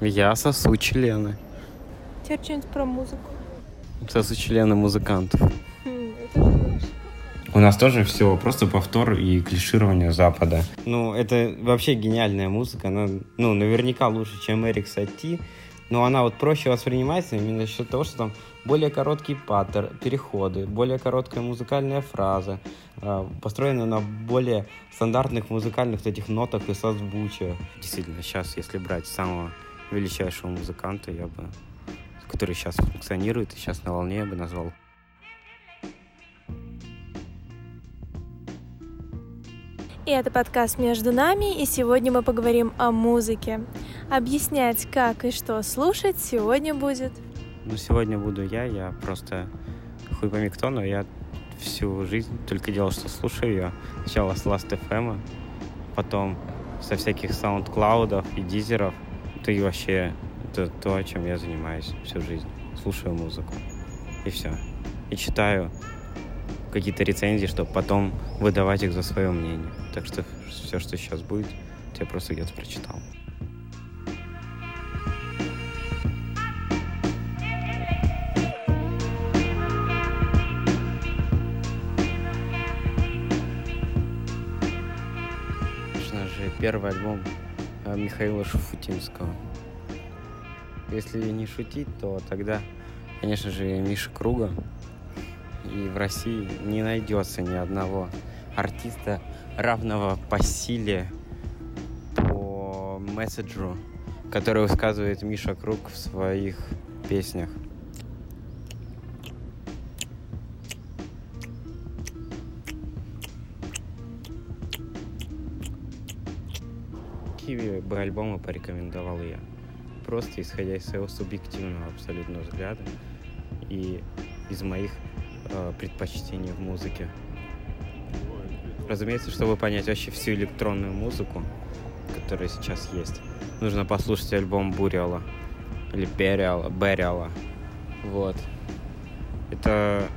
Я сосу члены. Теперь что-нибудь про музыку. Сосу члены музыкантов. Хм. У нас тоже все просто повтор и клиширование Запада. Ну, это вообще гениальная музыка. Она, ну, наверняка лучше, чем Эрик Сати. Но она вот проще воспринимается именно за счет того, что там более короткий паттер, переходы, более короткая музыкальная фраза, э, построена на более стандартных музыкальных этих нотах и созвучиях. Действительно, сейчас, если брать самого величайшего музыканта, я бы, который сейчас функционирует и сейчас на волне, я бы назвал И это подкаст «Между нами», и сегодня мы поговорим о музыке. Объяснять, как и что слушать, сегодня будет... Ну, сегодня буду я, я просто хуй пойми кто, но я всю жизнь только делал, что слушаю ее. Сначала с Last.fm, потом со всяких саундклаудов и дизеров. Это и вообще это то, чем я занимаюсь всю жизнь. Слушаю музыку. И все. И читаю какие-то рецензии, чтобы потом выдавать их за свое мнение. Так что все, что сейчас будет, я просто где-то прочитал. Конечно же, первый альбом э, Михаила Шуфутинского. Если не шутить, то тогда, конечно же, Миша Круга. И в России не найдется ни одного артиста, равного по силе, по месседжу, который высказывает Миша Круг в своих песнях. Какие бы альбомы порекомендовал я? Просто исходя из своего субъективного абсолютно взгляда и из моих э, предпочтений в музыке. Разумеется, чтобы понять вообще всю электронную музыку, которая сейчас есть, нужно послушать альбом Буриала или Бериала, Бериала. Вот. Это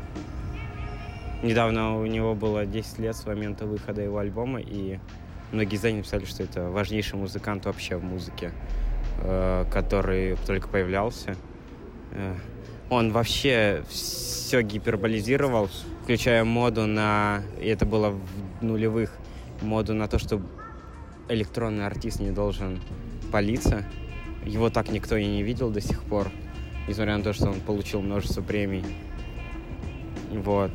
недавно у него было 10 лет с момента выхода его альбома, и многие издания написали, что это важнейший музыкант вообще в музыке, который только появлялся. Э, он вообще все гиперболизировал, включая моду на... И это было в нулевых. Моду на то, что электронный артист не должен палиться. Его так никто и не видел до сих пор. Несмотря на то, что он получил множество премий. Вот.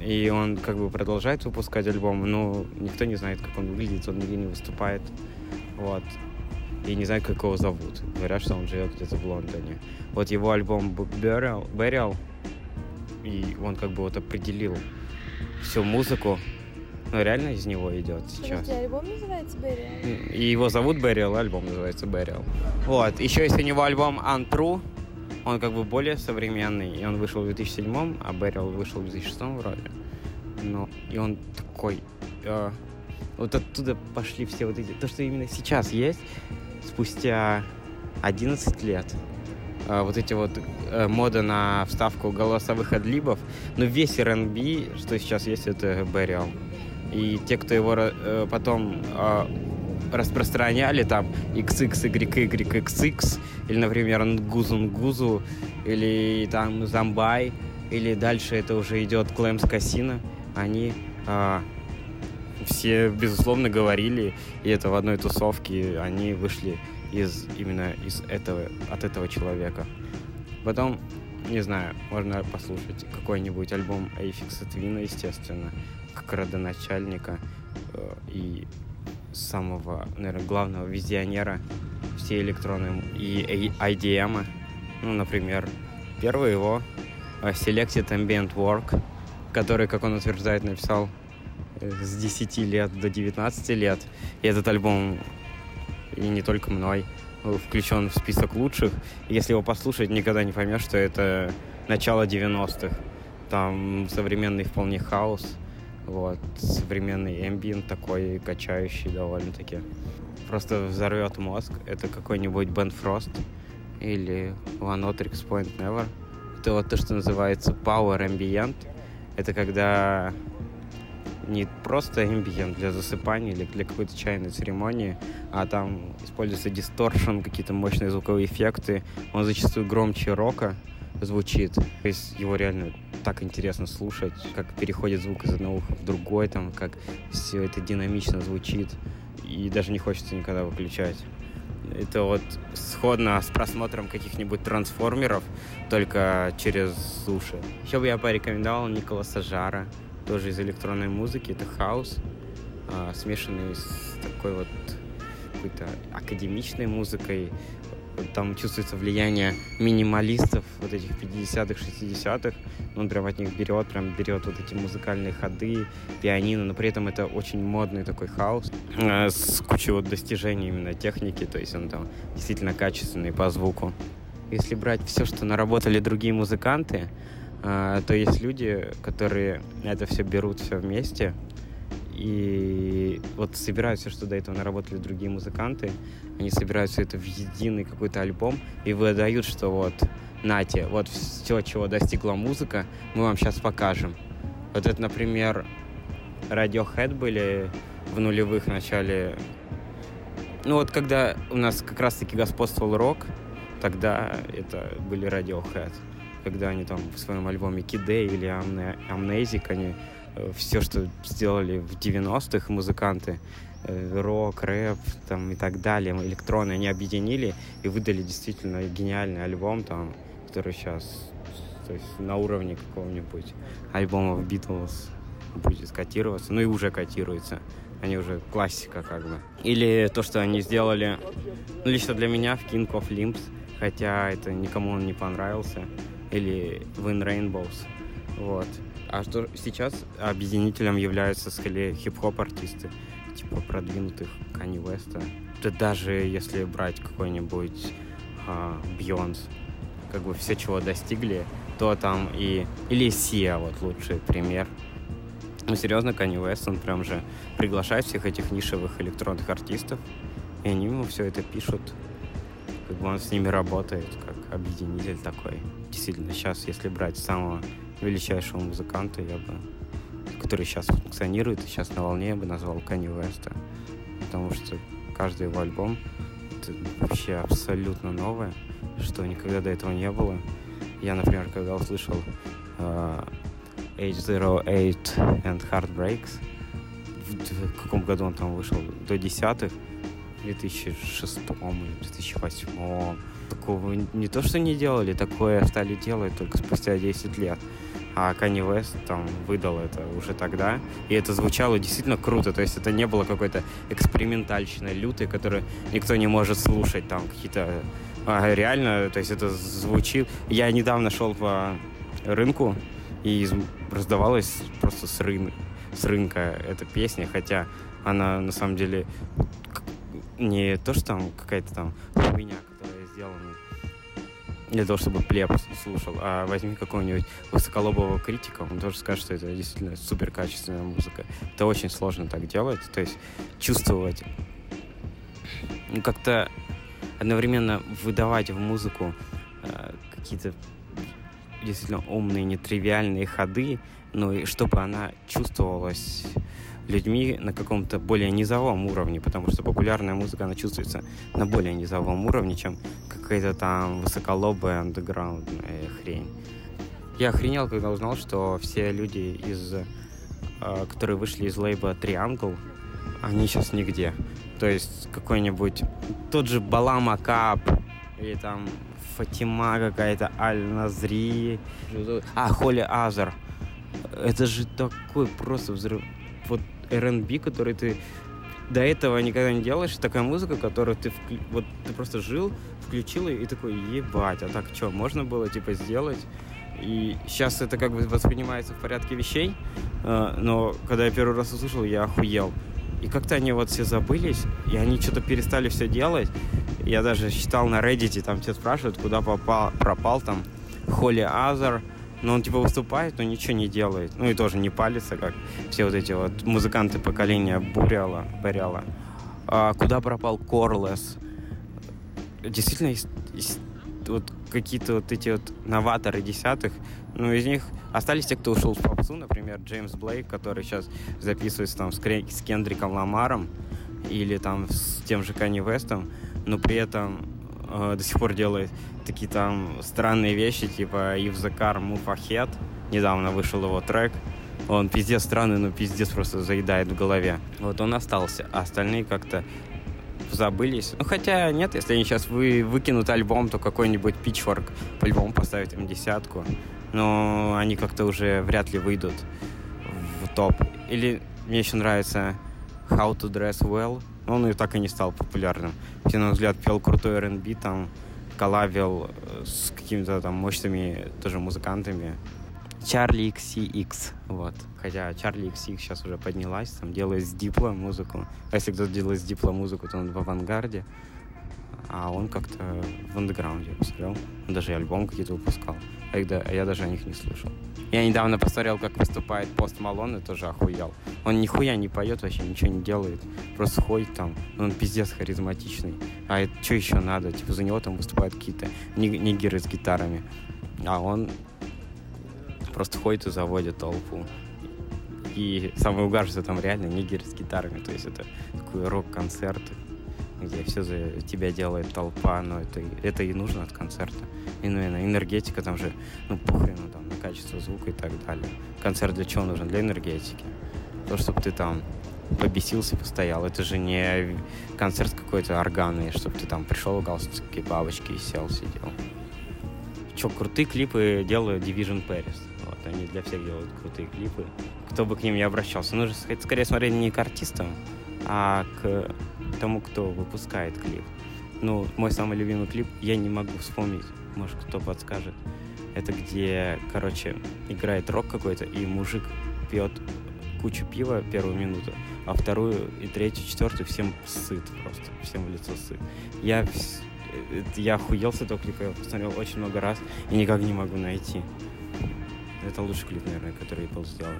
И он как бы продолжает выпускать альбом, но никто не знает, как он выглядит, он нигде не выступает. Вот и не знаю, как его зовут. Говорят, что он живет где-то в Лондоне. Вот его альбом Burial, Burial и он как бы вот определил всю музыку, но реально из него идет сейчас. Подожди, альбом называется Burial? И его зовут Burial, альбом называется Burial. Вот, еще есть у него альбом Untrue, он как бы более современный, и он вышел в 2007, а Burial вышел в 2006 вроде. Но, и он такой... Э, вот оттуда пошли все вот эти... То, что именно сейчас есть, спустя 11 лет э, вот эти вот э, моды на вставку голосовых адлибов, но весь R&B, что сейчас есть, это Burial. И те, кто его э, потом распространяли, там XXYYXX, или, например, Нгузу Нгузу, или там Замбай, или дальше это уже идет Клэмс Кассина, они все, безусловно, говорили, и это в одной тусовке, они вышли из именно из этого, от этого человека. Потом, не знаю, можно послушать какой-нибудь альбом Эйфикса Твина, естественно, как родоначальника э, и самого, наверное, главного визионера всей электронной и IDM. Ну, например, первый его э, Selected Ambient Work, который, как он утверждает, написал с 10 лет до 19 лет. И этот альбом, и не только мной, включен в список лучших. Если его послушать, никогда не поймешь, что это начало 90-х. Там современный вполне хаос, вот, современный эмбиент такой, качающий довольно-таки. Просто взорвет мозг. Это какой-нибудь Бен Фрост или One Otrix Point Never. Это вот то, что называется Power Ambient. Это когда не просто ambient для засыпания или для какой-то чайной церемонии, а там используется дисторшн, какие-то мощные звуковые эффекты. Он зачастую громче рока звучит. То есть его реально так интересно слушать, как переходит звук из одного уха в другой, там, как все это динамично звучит. И даже не хочется никогда выключать. Это вот сходно с просмотром каких-нибудь трансформеров, только через уши. Еще бы я порекомендовал Николаса Жара, тоже из электронной музыки. Это хаос, а, смешанный с такой вот какой-то академичной музыкой. Там чувствуется влияние минималистов вот этих 50-х, 60-х. Он прям от них берет, прям берет вот эти музыкальные ходы, пианино, но при этом это очень модный такой хаос э, с кучей вот достижений именно техники, то есть он там действительно качественный по звуку. Если брать все, что наработали другие музыканты, э, то есть люди, которые это все берут все вместе, и вот собирают все, что до этого наработали другие музыканты, они собирают все это в единый какой-то альбом и выдают, что вот, нате, вот все, чего достигла музыка, мы вам сейчас покажем. Вот это, например, Radiohead были в нулевых начале. Ну вот когда у нас как раз-таки господствовал рок, тогда это были Radiohead. Когда они там в своем альбоме Kid или Amnesia, они все, что сделали в 90-х музыканты, э, рок, рэп там, и так далее, электроны, они объединили и выдали действительно гениальный альбом, там, который сейчас то есть на уровне какого-нибудь альбома Beatles будет котироваться, ну и уже котируется. Они уже классика как бы. Или то, что они сделали, ну, лично для меня в King of Limbs, хотя это никому он не понравился, или Win Rainbows, вот. А что сейчас объединителем являются скорее хип-хоп артисты, типа продвинутых Кани Веста. Да даже если брать какой-нибудь а, Бьонс, как бы все, чего достигли, то там и... Или Сия, вот лучший пример. Ну, серьезно, Кани Вест, он прям же приглашает всех этих нишевых электронных артистов, и они ему все это пишут. Как бы он с ними работает, как объединитель такой. Действительно, сейчас, если брать самого величайшего музыканта, я бы, который сейчас функционирует, и сейчас на волне я бы назвал Канни Веста. Потому что каждый его альбом это вообще абсолютно новое, что никогда до этого не было. Я, например, когда услышал uh, H08 and Heartbreaks, в, в каком году он там вышел? До десятых, 2006 или 2008 такого не то, что не делали, такое стали делать только спустя 10 лет. А Kanye West там выдал это уже тогда, и это звучало действительно круто, то есть это не было какой-то экспериментальщиной лютой, которую никто не может слушать, там какие-то... А, реально, то есть это звучит... Я недавно шел по рынку, и раздавалась просто с, рын... с рынка эта песня, хотя она на самом деле не то, что там какая-то там хуйня, которая сделана для того, чтобы плеб слушал, а возьми какого-нибудь высоколобого критика, он тоже скажет, что это действительно супер качественная музыка. Это очень сложно так делать, то есть чувствовать, ну, как-то одновременно выдавать в музыку э, какие-то действительно умные, нетривиальные ходы, но и чтобы она чувствовалась людьми на каком-то более низовом уровне, потому что популярная музыка, она чувствуется на более низовом уровне, чем какая-то там высоколобая андеграундная хрень. Я охренел, когда узнал, что все люди, из, э, которые вышли из лейба Triangle, они сейчас нигде. То есть какой-нибудь тот же Балам Акап или там Фатима какая-то, Аль-Назри, а, Холи Азар. Это же такой просто взрыв. Вот R&B, который ты до этого никогда не делаешь, такая музыка, которую ты вклю... вот ты просто жил, включил и такой, ебать, а так что, можно было типа сделать? И сейчас это как бы воспринимается в порядке вещей, э, но когда я первый раз услышал, я охуел. И как-то они вот все забылись, и они что-то перестали все делать. Я даже читал на Reddit, там тебя спрашивают, куда попал, пропал там Холли Азар, но он типа выступает, но ничего не делает. Ну и тоже не палится, как все вот эти вот музыканты поколения Буряла, Буряла. А куда пропал Корлес? Действительно, есть, есть вот какие-то вот эти вот новаторы десятых, ну, из них остались те, кто ушел в попсу, например, Джеймс Блейк, который сейчас записывается там с, Кре- с Кендриком Ламаром или там с тем же Канни Вестом, но при этом э, до сих пор делает такие там странные вещи, типа move ahead, недавно вышел его трек, он пиздец странный, но пиздец просто заедает в голове. Вот он остался, а остальные как-то забылись. Ну, хотя нет, если они сейчас вы, выкинут альбом, то какой-нибудь Pitchfork по-любому поставит им десятку. Но они как-то уже вряд ли выйдут в топ. Или мне еще нравится How to Dress Well. Он и так и не стал популярным. Все, на взгляд, пел крутой R&B, там, коллабил э, с какими-то там мощными тоже музыкантами. Чарли XCX, вот. Хотя Чарли XX сейчас уже поднялась, там делает с Дипло музыку. А если кто-то делает с Дипло музыку, то он в авангарде. А он как-то в андеграунде посмотрел. Он даже и альбом какие-то выпускал. А, а я даже о них не слышал. Я недавно посмотрел, как выступает Пост Малон, и тоже охуел. Он нихуя не поет, вообще ничего не делает. Просто ходит там. Он пиздец харизматичный. А что еще надо? Типа за него там выступают какие-то нигеры с гитарами. А он просто ходит и заводит толпу. И самое угар, что там реально нигер с гитарами. То есть это такой рок-концерт, где все за тебя делает толпа, но это, это и нужно от концерта. И, ну, энергетика там же, ну, похрену там на качество звука и так далее. Концерт для чего нужен? Для энергетики. То, чтобы ты там побесился, постоял. Это же не концерт какой-то органный, чтобы ты там пришел в галстуке бабочки и сел, сидел. Че, крутые клипы делают Division Paris. Вот, они для всех делают крутые клипы. Кто бы к ним не обращался. Нужно скорее смотреть не к артистам, а к тому, кто выпускает клип. Ну, мой самый любимый клип, я не могу вспомнить, может, кто подскажет. Это где, короче, играет рок какой-то, и мужик пьет кучу пива первую минуту, а вторую и третью, четвертую всем сыт просто, всем в лицо сыт. Я, э, я охуел с этого клипа, я посмотрел очень много раз и никак не могу найти. Это лучший клип, наверное, который Apple сделал.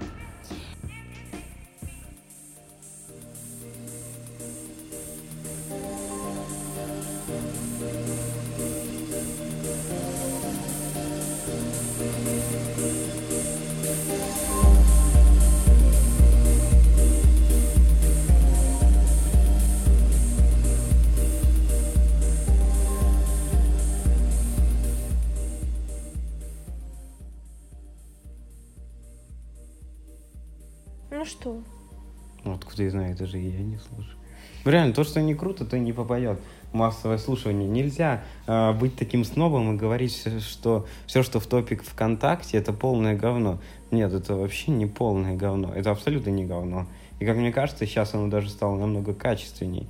Откуда я знаю, это же я не слушаю. Ну, реально, то, что не круто, то не попадет. Массовое слушание. Нельзя э, быть таким снобом и говорить, что все, что в топик ВКонтакте, это полное говно. Нет, это вообще не полное говно. Это абсолютно не говно. И, как мне кажется, сейчас оно даже стало намного качественней.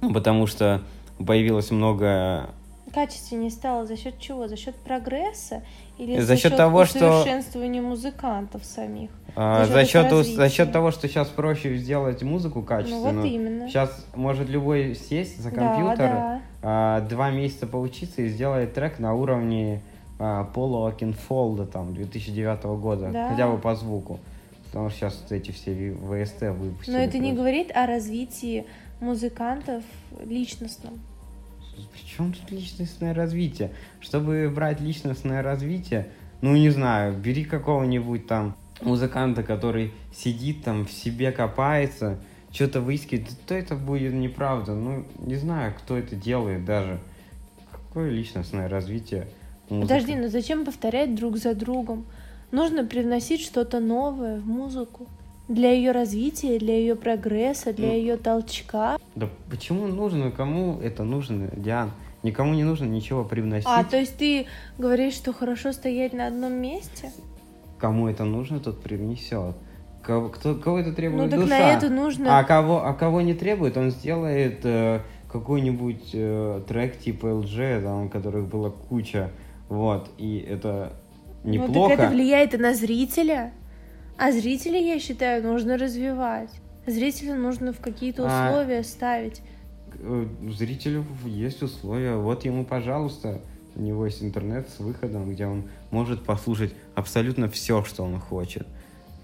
Ну, потому что появилось много качественнее стало за счет чего? За счет прогресса или за, за счет, счет того, что усовершенствования музыкантов самих? А, за, счет, за счет того, что сейчас проще сделать музыку качественную. Ну вот именно. Сейчас может любой сесть за компьютер, да, да. А, два месяца поучиться и сделать трек на уровне а, Пола Окинфолда там 2009 года, да. хотя бы по звуку. Потому что сейчас вот эти все ВСТ выпустили. Но это просто. не говорит о развитии музыкантов личностном. Причем тут личностное развитие? Чтобы брать личностное развитие, ну не знаю, бери какого-нибудь там музыканта, который сидит там в себе копается, что-то выискивает, то это будет неправда. Ну, не знаю, кто это делает даже. Какое личностное развитие? Музыка? Подожди, но зачем повторять друг за другом? Нужно привносить что-то новое в музыку для ее развития, для ее прогресса, для ну, ее толчка. Да почему нужно? Кому это нужно, Диан? Никому не нужно ничего привносить. А, то есть ты говоришь, что хорошо стоять на одном месте? Кому это нужно, тот привнесет. Кого, кто, кого это требует ну, так душа. на это нужно... А кого, а кого не требует, он сделает э, какой-нибудь э, трек типа LG, там, которых была куча. Вот, и это неплохо. Ну, так это влияет и на зрителя. А зрителей, я считаю, нужно развивать. Зрителя нужно в какие-то а, условия а, ставить. Э, зрителю есть условия. Вот ему, пожалуйста, у него есть интернет с выходом, где он может послушать абсолютно все, что он хочет.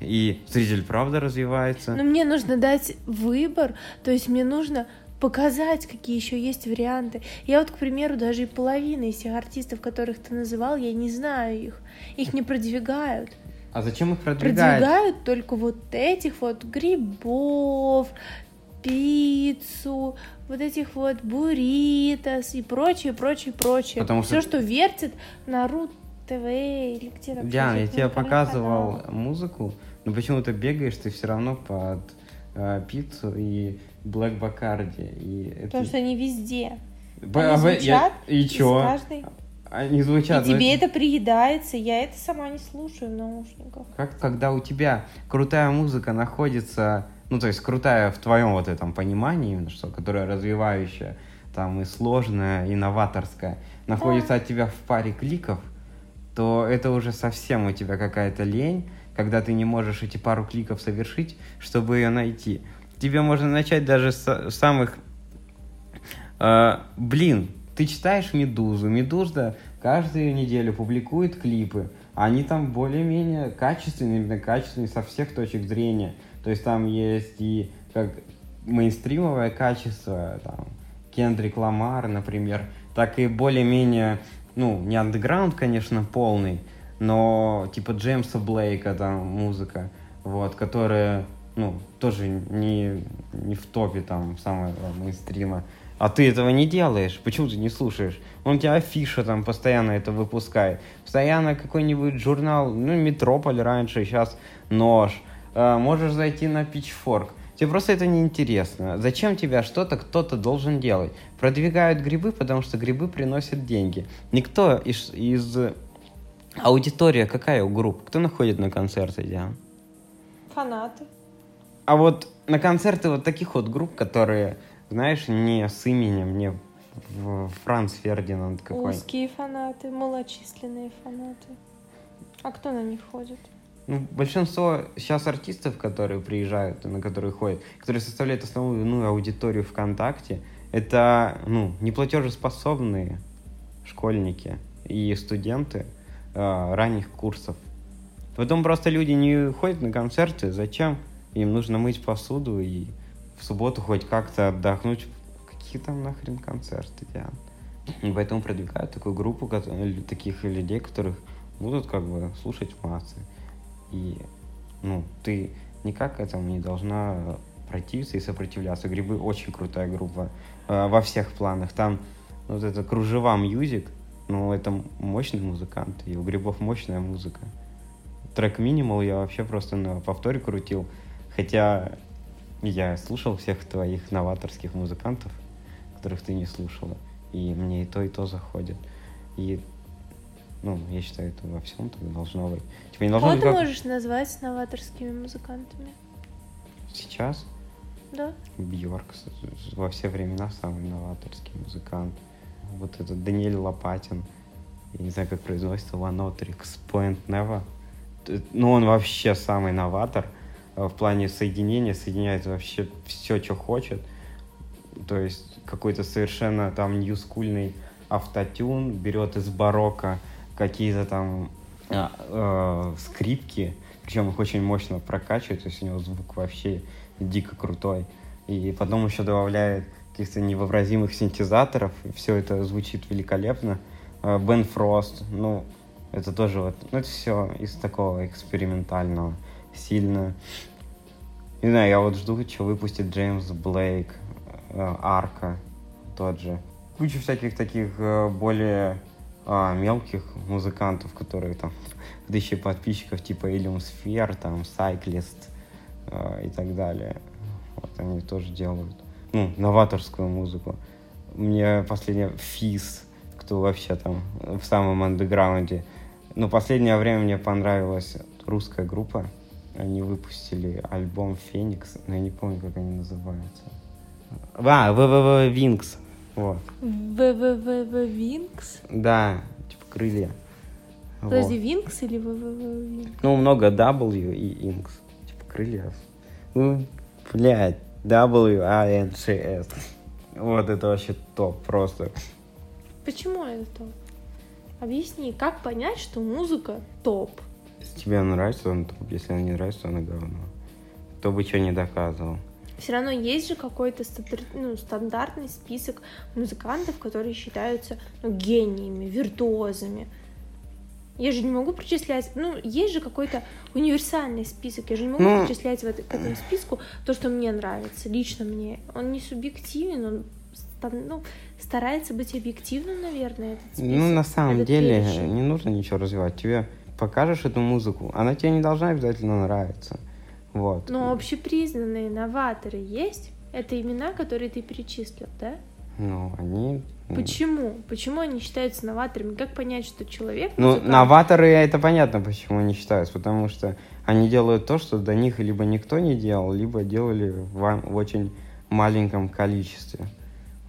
И зритель правда развивается. Но мне нужно дать выбор, то есть мне нужно показать, какие еще есть варианты. Я вот, к примеру, даже и половины из тех артистов, которых ты называл, я не знаю их. Их не продвигают. А зачем их продвигают? Продвигают только вот этих вот грибов, пиццу, вот этих вот буритос и прочее, прочее, прочее. Потому Все, что- что вертит на РУ ТВ или где там. Диана, я тебе показывал каналах. музыку, но почему ты бегаешь, ты все равно под э, пиццу и Black Bacardi. И это... Потому что они везде. Б- они а вы- звучат И из чё? каждой- Они И звучат. но тебе это приедается, я это сама не слушаю в наушниках. Как когда у тебя крутая музыка находится, ну то есть крутая в твоем вот этом понимании, именно что, которая развивающая, там и сложная, и новаторская, находится от тебя в паре кликов, то это уже совсем у тебя какая-то лень, когда ты не можешь эти пару кликов совершить, чтобы ее найти. Тебе можно начать даже с с самых Э, блин, ты читаешь Медузу. Медуза каждую неделю публикует клипы. Они там более-менее качественные, именно качественные со всех точек зрения. То есть там есть и как мейнстримовое качество, там, Кендрик Ламар, например, так и более-менее, ну, не андеграунд, конечно, полный, но типа Джеймса Блейка там музыка, вот, которая, ну, тоже не, не в топе там самого мейнстрима. А ты этого не делаешь. Почему ты не слушаешь? Он тебя афиша там постоянно это выпускает. Постоянно какой-нибудь журнал, ну, Метрополь раньше, сейчас Нож. Э, можешь зайти на Pitchfork. Тебе просто это не интересно. Зачем тебя что-то кто-то должен делать? Продвигают грибы, потому что грибы приносят деньги. Никто из, из аудитория какая у групп? Кто находит на концерты, Диан? Фанаты. А вот на концерты вот таких вот групп, которые, знаешь, не с именем, не Франц Фердинанд какой Узкие фанаты, малочисленные фанаты. А кто на них ходит? Ну, большинство сейчас артистов, которые приезжают, и на которые ходят, которые составляют основную ну, аудиторию ВКонтакте, это ну, неплатежеспособные школьники и студенты э, ранних курсов. Потом просто люди не ходят на концерты. Зачем? Им нужно мыть посуду и субботу хоть как-то отдохнуть. Какие там нахрен концерты, Диан? И поэтому продвигают такую группу таких людей, которых будут как бы слушать массы. И, ну, ты никак этому не должна противиться и сопротивляться. Грибы очень крутая группа э, во всех планах. Там вот это кружева мьюзик, ну, это мощный музыкант, и у Грибов мощная музыка. Трек Минимал я вообще просто на повторе крутил, хотя я слушал всех твоих новаторских музыкантов, которых ты не слушала, и мне и то, и то заходит. И, ну, я считаю, это во всем так должно быть. Типа не должно Кого быть ты как можешь назвать новаторскими музыкантами? сейчас. Да? Бьорк во все времена самый новаторский музыкант. Вот этот Даниэль Лопатин. Я не знаю, как произносится Ванотрикс Point Never. Т- Ну, он вообще самый новатор. Э, В плане соединения соединяет вообще все, что хочет. То есть какой-то совершенно там ньюскульный автотюн берет из барокко какие-то там а, э, скрипки, причем их очень мощно прокачивает, то есть у него звук вообще дико крутой. И потом еще добавляет каких-то невообразимых синтезаторов, и все это звучит великолепно. Э, Бен Фрост, ну, это тоже вот, ну, это все из такого экспериментального, сильно. Не знаю, я вот жду, что выпустит Джеймс Блейк, э, Арка, тот же. Куча всяких таких э, более а, мелких музыкантов, которые там тысячи подписчиков, типа Ilium Sphere, там, Cyclist э, и так далее. Вот они тоже делают, ну, новаторскую музыку. Мне последнее Физ, кто вообще там в самом андеграунде. Но последнее время мне понравилась русская группа. Они выпустили альбом Феникс, но я не помню, как они называются. А, ВВВ Винкс. Вот. ВВВ Винкс? Да, типа крылья. Подожди, Вот. Винкс или ВВВ Винкс? Ну, много W и Inks. Типа крылья. Ну, блядь, W, A, N, C, S. Вот это вообще топ просто. Почему это топ? Объясни, как понять, что музыка топ? Если тебе нравится, он топ. Если она не нравится, она говно. Кто бы что не доказывал. Все равно есть же какой-то ну, стандартный список музыкантов, которые считаются ну, гениями, виртуозами. Я же не могу причислять, ну, есть же какой-то универсальный список, я же не могу ну, причислять в это, к этому списку то, что мне нравится, лично мне. Он не субъективен, он ну, старается быть объективным, наверное, этот список. Ну, на самом деле, перечень. не нужно ничего развивать. Тебе покажешь эту музыку, она тебе не должна обязательно нравиться. Вот. Но общепризнанные новаторы есть? Это имена, которые ты перечислил, да? Ну, они... Почему? Почему они считаются новаторами? Как понять, что человек... Ну, музыкант... новаторы, это понятно, почему они считаются. Потому что они делают то, что до них либо никто не делал, либо делали в, в очень маленьком количестве.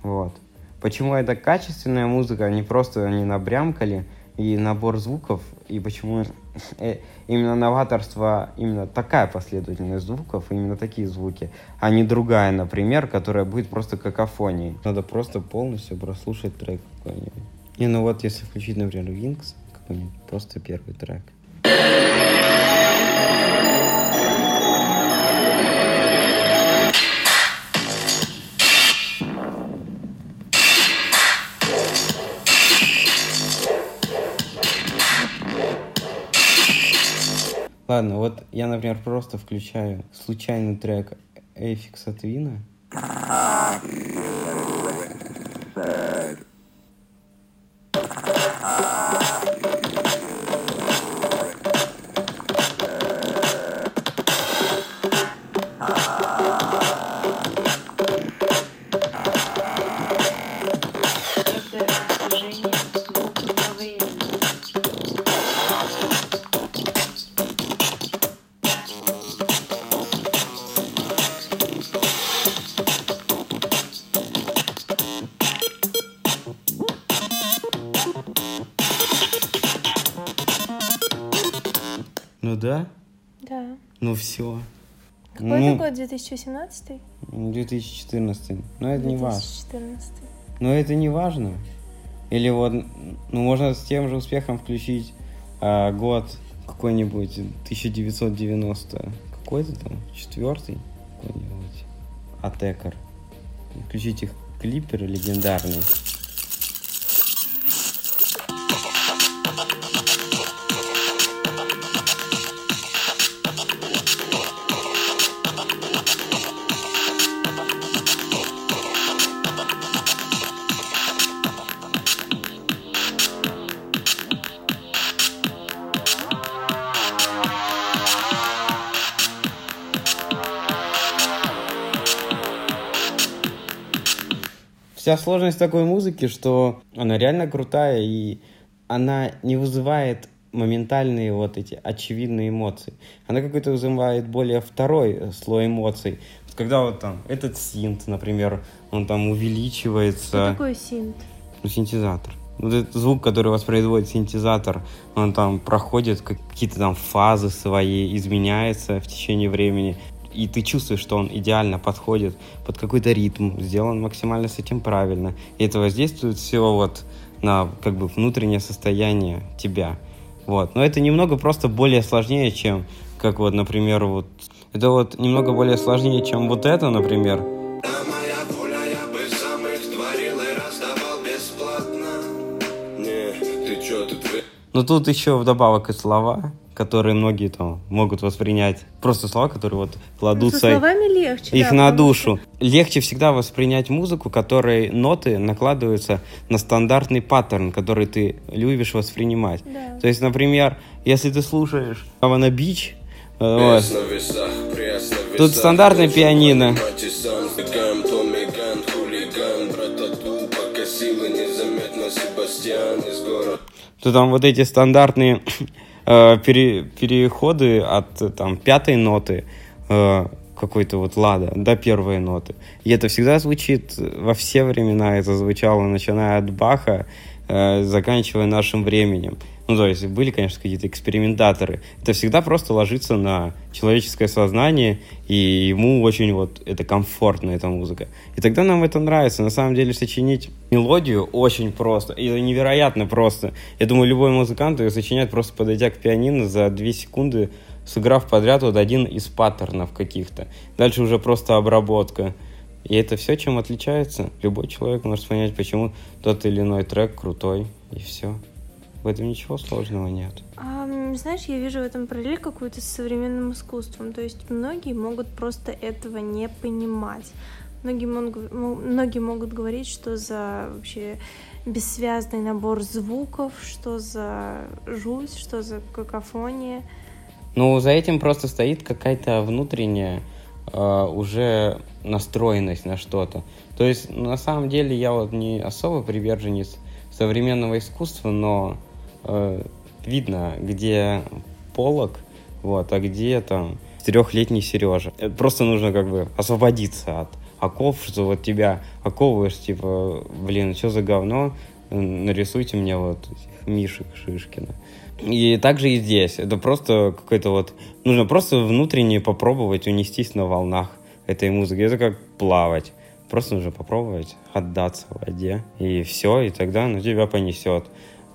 Вот. Почему это качественная музыка, а не просто они набрямкали, и набор звуков, и почему э, именно новаторство, именно такая последовательность звуков, именно такие звуки, а не другая, например, которая будет просто какофонией. Надо просто полностью прослушать трек какой-нибудь. Не, ну вот если включить, например, Wings, какой-нибудь, просто первый трек. Ладно, вот я, например, просто включаю случайный трек Эйфикса Твина. Да. Ну все. Какой ну, это год? 2018? 2014. Но это 2014. не важно. 2014. Но это не важно. Или вот, ну можно с тем же успехом включить а, год какой-нибудь 1990 какой-то там, четвертый какой-нибудь, Атекер. Включить их клипер легендарный. Вся сложность такой музыки, что она реально крутая, и она не вызывает моментальные вот эти очевидные эмоции. Она какой-то вызывает более второй слой эмоций. Когда вот там этот синт, например, он там увеличивается. Что такое синт? Ну, синтезатор. Вот этот звук, который воспроизводит синтезатор, он там проходит какие-то там фазы свои, изменяется в течение времени и ты чувствуешь, что он идеально подходит под какой-то ритм, сделан максимально с этим правильно. И это воздействует все вот на как бы внутреннее состояние тебя. Вот. Но это немного просто более сложнее, чем как вот, например, вот это вот немного более сложнее, чем вот это, например. Но тут еще вдобавок и слова которые многие там могут воспринять. Просто слова, которые вот кладутся... Со словами легче, Их да, на душу. Что... Легче всегда воспринять музыку, которой ноты накладываются на стандартный паттерн, который ты любишь воспринимать. Да. То есть, например, если ты слушаешь Havana Beach, вот, тут стандартный пианино. То там вот эти стандартные э, пере, переходы от там, пятой ноты э, какой-то вот лада до первой ноты. И это всегда звучит во все времена, это звучало начиная от Баха э, заканчивая нашим временем. Ну, то есть были, конечно, какие-то экспериментаторы. Это всегда просто ложится на человеческое сознание, и ему очень вот это комфортно, эта музыка. И тогда нам это нравится. На самом деле сочинить мелодию очень просто. И это невероятно просто. Я думаю, любой музыкант ее сочиняет просто подойдя к пианино за две секунды, сыграв подряд вот один из паттернов каких-то. Дальше уже просто обработка. И это все, чем отличается. Любой человек может понять, почему тот или иной трек крутой, и все. В этом ничего сложного нет. А, знаешь, я вижу в этом параллель какую-то с современным искусством. То есть многие могут просто этого не понимать. Многие могут, многие могут говорить, что за вообще бессвязный набор звуков, что за жуть, что за какофония. Ну, за этим просто стоит какая-то внутренняя э, уже настроенность на что-то. То есть, на самом деле, я вот не особо приверженец современного искусства, но видно, где полок, вот, а где там трехлетний Сережа. Это просто нужно как бы освободиться от оков, что вот тебя оковываешь, типа, блин, что за говно, нарисуйте мне вот Мишек Шишкина. И также и здесь. Это просто какой-то вот... Нужно просто внутренне попробовать унестись на волнах этой музыки. Это как плавать. Просто нужно попробовать отдаться в воде. И все, и тогда ну, тебя понесет.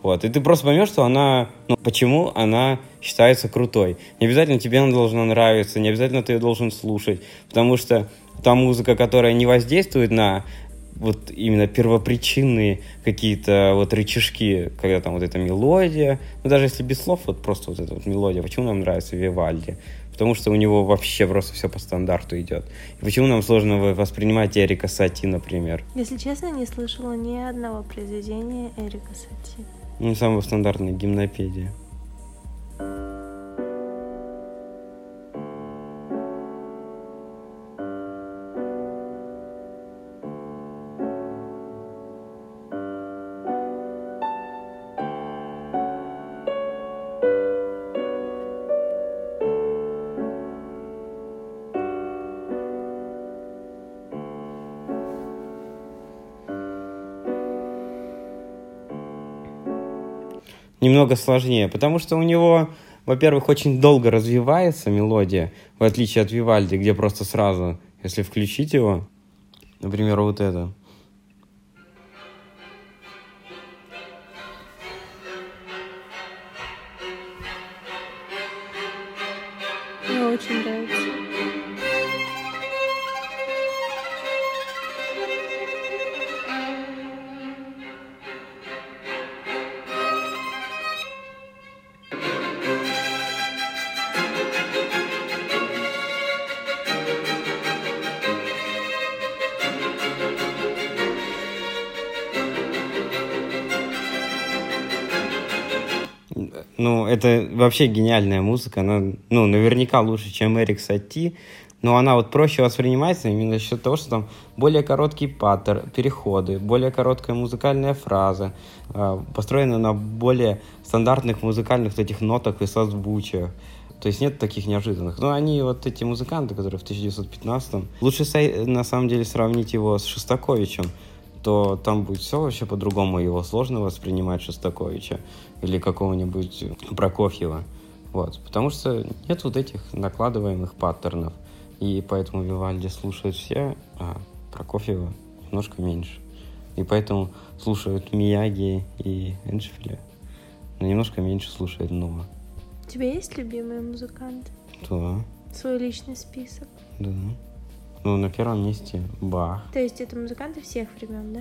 Вот. И ты просто поймешь, что она, ну, почему она считается крутой. Не обязательно тебе она должна нравиться, не обязательно ты ее должен слушать, потому что та музыка, которая не воздействует на вот именно первопричинные какие-то вот рычажки, когда там вот эта мелодия, ну даже если без слов, вот просто вот эта вот мелодия, почему нам нравится Вивальди? Потому что у него вообще просто все по стандарту идет. И почему нам сложно воспринимать Эрика Сати, например? Если честно, не слышала ни одного произведения Эрика Сати. Ну, самого стандартная гимнопедия. Немного сложнее, потому что у него, во-первых, очень долго развивается мелодия, в отличие от Вивальди, где просто сразу, если включить его, например, вот это. Вообще гениальная музыка. Она, ну, наверняка лучше, чем Эрик Сати. Но она вот проще воспринимается именно за счет того, что там более короткий паттер, переходы, более короткая музыкальная фраза, э, построена на более стандартных музыкальных этих нотах и созвучиях. То есть нет таких неожиданных. Но они вот эти музыканты, которые в 1915-м... Лучше на самом деле сравнить его с Шостаковичем то там будет все вообще по-другому. Его сложно воспринимать Шостаковича или какого-нибудь Прокофьева. Вот. Потому что нет вот этих накладываемых паттернов. И поэтому Вивальди слушают все, а Прокофьева немножко меньше. И поэтому слушают Мияги и Эншфиля, но немножко меньше слушают Ноа. У тебя есть любимые музыканты? Да. Свой личный список? Да. Ну, на первом месте Бах. То есть это музыканты всех времен, да?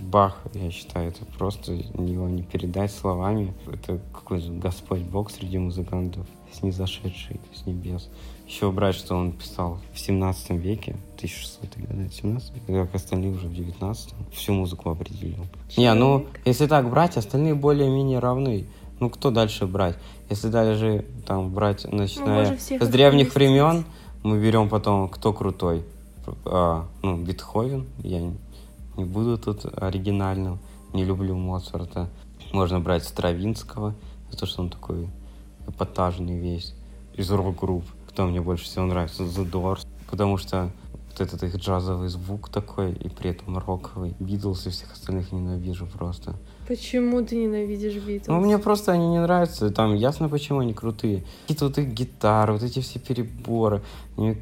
Бах, я считаю, это просто его не передать словами. Это какой-то Господь Бог среди музыкантов, снизошедший с небес. Еще брать, что он писал в 17 веке, 1600 годы, 17 как остальные уже в 19 всю музыку определил. Человек. Не, ну, если так брать, остальные более-менее равны. Ну, кто дальше брать? Если даже там брать, начиная ну, с древних времен, мы берем потом, кто крутой а, ну, Бетховен, я не буду тут оригинальным, не люблю Моцарта. Можно брать Стравинского, за то, что он такой эпатажный весь, из рок-групп. Кто мне больше всего нравится? The Doors, потому что вот этот их джазовый звук такой, и при этом роковый. Битлз и всех остальных ненавижу просто. Почему ты ненавидишь Битлз? Ну, мне просто они не нравятся. Там ясно, почему они крутые. Какие-то вот их гитары, вот эти все переборы. Они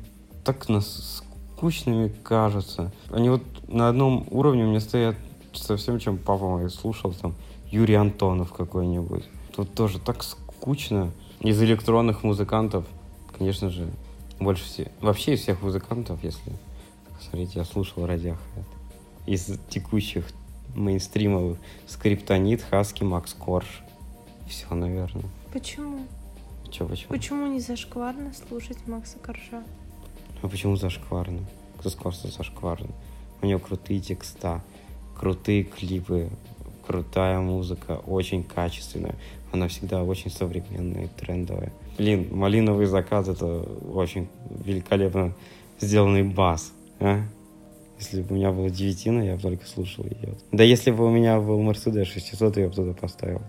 так нас скучными кажутся. Они вот на одном уровне у меня стоят совсем, чем папа мой слушал, там, Юрий Антонов какой-нибудь. Тут тоже так скучно. Из электронных музыкантов, конечно же, больше всех... Вообще из всех музыкантов, если смотрите, я слушал Radiohead. Из текущих мейнстримовых Скриптонит, Хаски, Макс Корж. Все, наверное. Почему? Че, почему? Почему не зашкварно слушать Макса Коржа? А почему зашкварно? Что зашкварно? У него крутые текста, крутые клипы, крутая музыка, очень качественная. Она всегда очень современная трендовая. Блин, «Малиновый закат» — это очень великолепно сделанный бас. А? Если бы у меня была девятина, я бы только слушал ее. Да если бы у меня был Mercedes 600, я бы туда поставил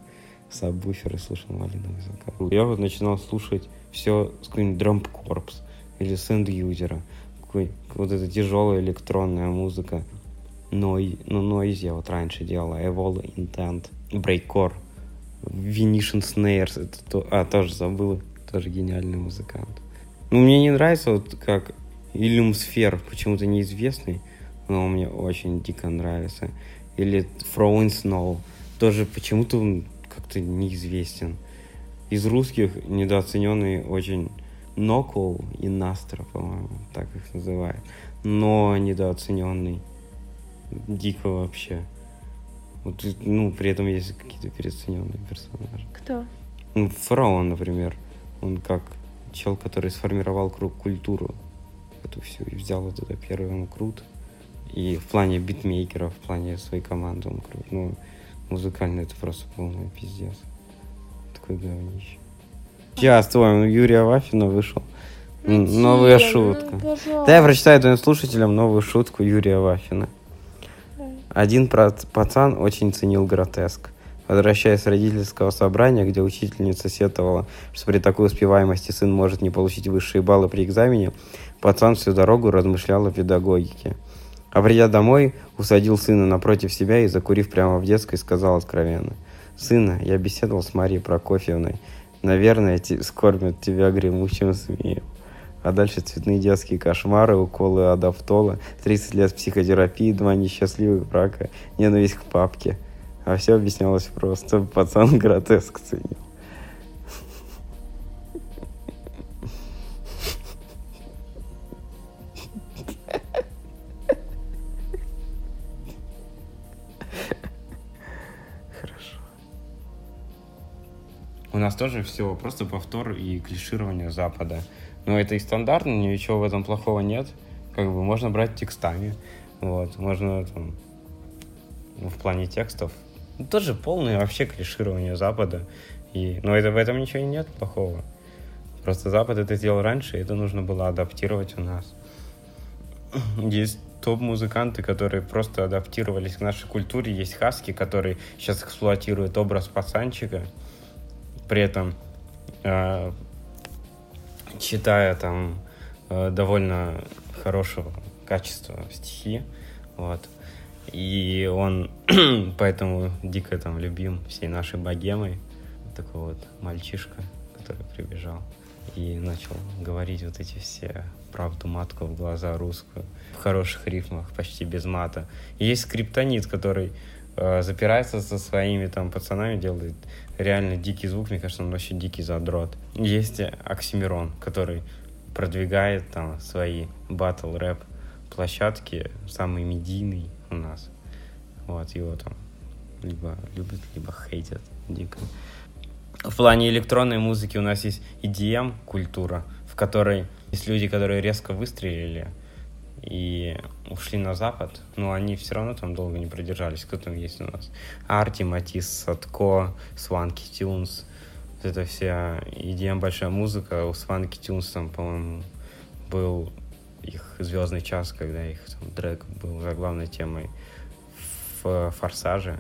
сабвуфер и слушал «Малиновый закат». Я вот начинал слушать все с какой-нибудь Drum Corps или Send Какой, вот эта тяжелая электронная музыка. Ной, ну, Noise я вот раньше делал, Evol Intent, Breakcore, Venetian Snares, это то, а, тоже забыл, тоже гениальный музыкант. Ну, мне не нравится вот как Иллюм Сфер, почему-то неизвестный, но мне очень дико нравится. Или Throwing Snow, тоже почему-то он как-то неизвестен. Из русских недооцененный очень Нокол и Настра, по-моему, так их называют. Но недооцененный. Дико вообще. Вот, ну, при этом есть какие-то переоцененные персонажи. Кто? Ну, фараон, например. Он как чел, который сформировал круг культуру эту всю и взял вот это первый, он крут. И в плане битмейкера, в плане своей команды он крут. Ну, музыкально это просто полный пиздец. Такой говнище. Сейчас твой Юрия Вафина вышел. Ну, Новая Тим, шутка. Ну, пожалуйста. Да, я прочитаю твоим слушателям новую шутку Юрия Вафина. Один пацан очень ценил гротеск. Возвращаясь с родительского собрания, где учительница сетовала, что при такой успеваемости сын может не получить высшие баллы при экзамене, пацан всю дорогу размышлял о педагогике. А придя домой, усадил сына напротив себя и, закурив прямо в детской, сказал откровенно. «Сына, я беседовал с Марией Прокофьевной. Наверное, те- скормят тебя гремучим змеем». А дальше цветные детские кошмары, уколы адаптола, 30 лет психотерапии, два несчастливых брака, ненависть к папке. А все объяснялось просто. Пацан гротеск ценил. У нас тоже все просто повтор и клиширование Запада. Но это и стандартно, ничего в этом плохого нет. Как бы можно брать текстами. Вот, можно там, в плане текстов. Ну, тоже полное вообще клиширование Запада. И, но это, в этом ничего нет плохого. Просто Запад это делал раньше, и это нужно было адаптировать у нас. Есть топ-музыканты, которые просто адаптировались к нашей культуре. Есть хаски, которые сейчас эксплуатируют образ пацанчика. При этом э, читая там э, довольно хорошего качества стихи, вот. И он поэтому дико там любим всей нашей богемой. Такой вот мальчишка, который прибежал и начал говорить вот эти все правду матку в глаза русскую в хороших рифмах, почти без мата. И есть скриптонит, который запирается со своими там пацанами, делает реально дикий звук, мне кажется, он вообще дикий задрот. Есть Оксимирон, который продвигает там свои батл рэп площадки, самый медийный у нас. Вот, его там либо любят, либо хейтят дико. В плане электронной музыки у нас есть EDM культура, в которой есть люди, которые резко выстрелили и ушли на запад, но они все равно там долго не продержались. Кто там есть у нас? Арти, Матис, Садко, Сванки Тюнс. Вот это вся EDM большая музыка. У Сванки Тюнс там, по-моему, был их звездный час, когда их там, трек был за главной темой в Форсаже.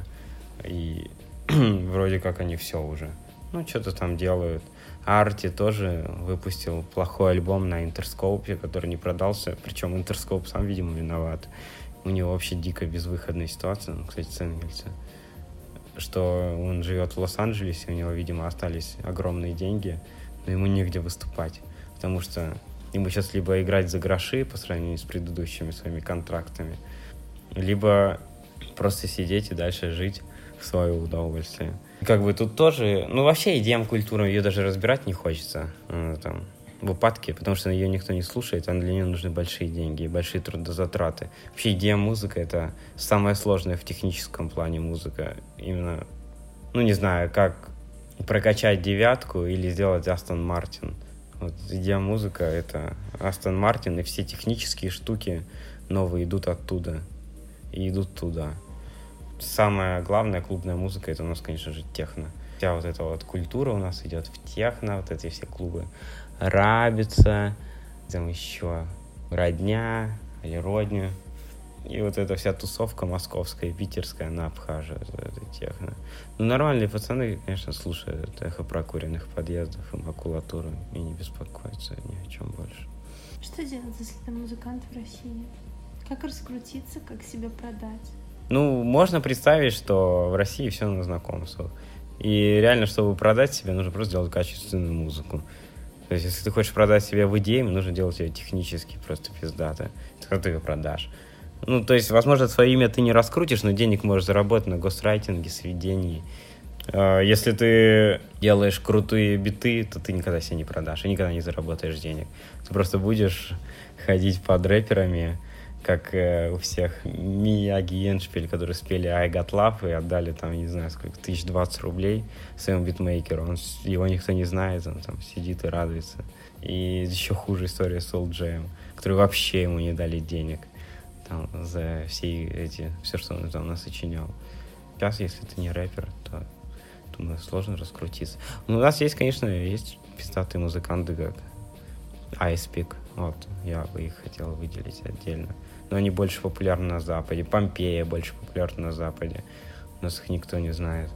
И вроде как они все уже ну, что-то там делают. Арти тоже выпустил плохой альбом на Интерскопе, который не продался. Причем Интерскоп сам, видимо, виноват. У него вообще дико безвыходная ситуация. Ну, кстати, Ценгельца. Что он живет в Лос-Анджелесе, у него, видимо, остались огромные деньги, но ему негде выступать. Потому что ему сейчас либо играть за гроши по сравнению с предыдущими своими контрактами, либо просто сидеть и дальше жить в свое удовольствие. Как бы тут тоже, ну вообще идеям культуры ее даже разбирать не хочется. Она там в упадке, потому что ее никто не слушает, а для нее нужны большие деньги большие трудозатраты. Вообще идея музыка — это самое сложное в техническом плане музыка. Именно, ну не знаю, как прокачать девятку или сделать Астон Мартин. Вот идея музыка — это Астон Мартин, и все технические штуки новые идут оттуда и идут туда самая главная клубная музыка, это у нас, конечно же, техно. Вся вот эта вот культура у нас идет в техно, вот эти все клубы. Рабица, там еще родня или родня. И вот эта вся тусовка московская, питерская, она обхаживает это техно. Ну, нормальные пацаны, конечно, слушают эхо прокуренных подъездов и макулатуру и не беспокоятся ни о чем больше. Что делать, если ты музыкант в России? Как раскрутиться, как себя продать? Ну, можно представить, что в России все на знакомствах. И реально, чтобы продать себе, нужно просто делать качественную музыку. То есть, если ты хочешь продать себя в идее, нужно делать ее технически просто пиздато. Тогда ты ее продашь. Ну, то есть, возможно, свое имя ты не раскрутишь, но денег можешь заработать на гострайтинге, сведении. А, если ты делаешь крутые биты, то ты никогда себе не продашь и никогда не заработаешь денег. Ты просто будешь ходить под рэперами, как э, у всех Мияги и Эншпиль, которые спели I Got Love и отдали там, не знаю, сколько, тысяч двадцать рублей своему битмейкеру. Он, его никто не знает, он там сидит и радуется. И еще хуже история с Jam, который вообще ему не дали денег там, за все эти, все, что он там насочинял. Сейчас, если ты не рэпер, то думаю, сложно раскрутиться. Ну, у нас есть, конечно, есть пиздатые музыканты, как Айспик. Вот, я бы их хотел выделить отдельно но они больше популярны на Западе. Помпея больше популярна на Западе. У нас их никто не знает.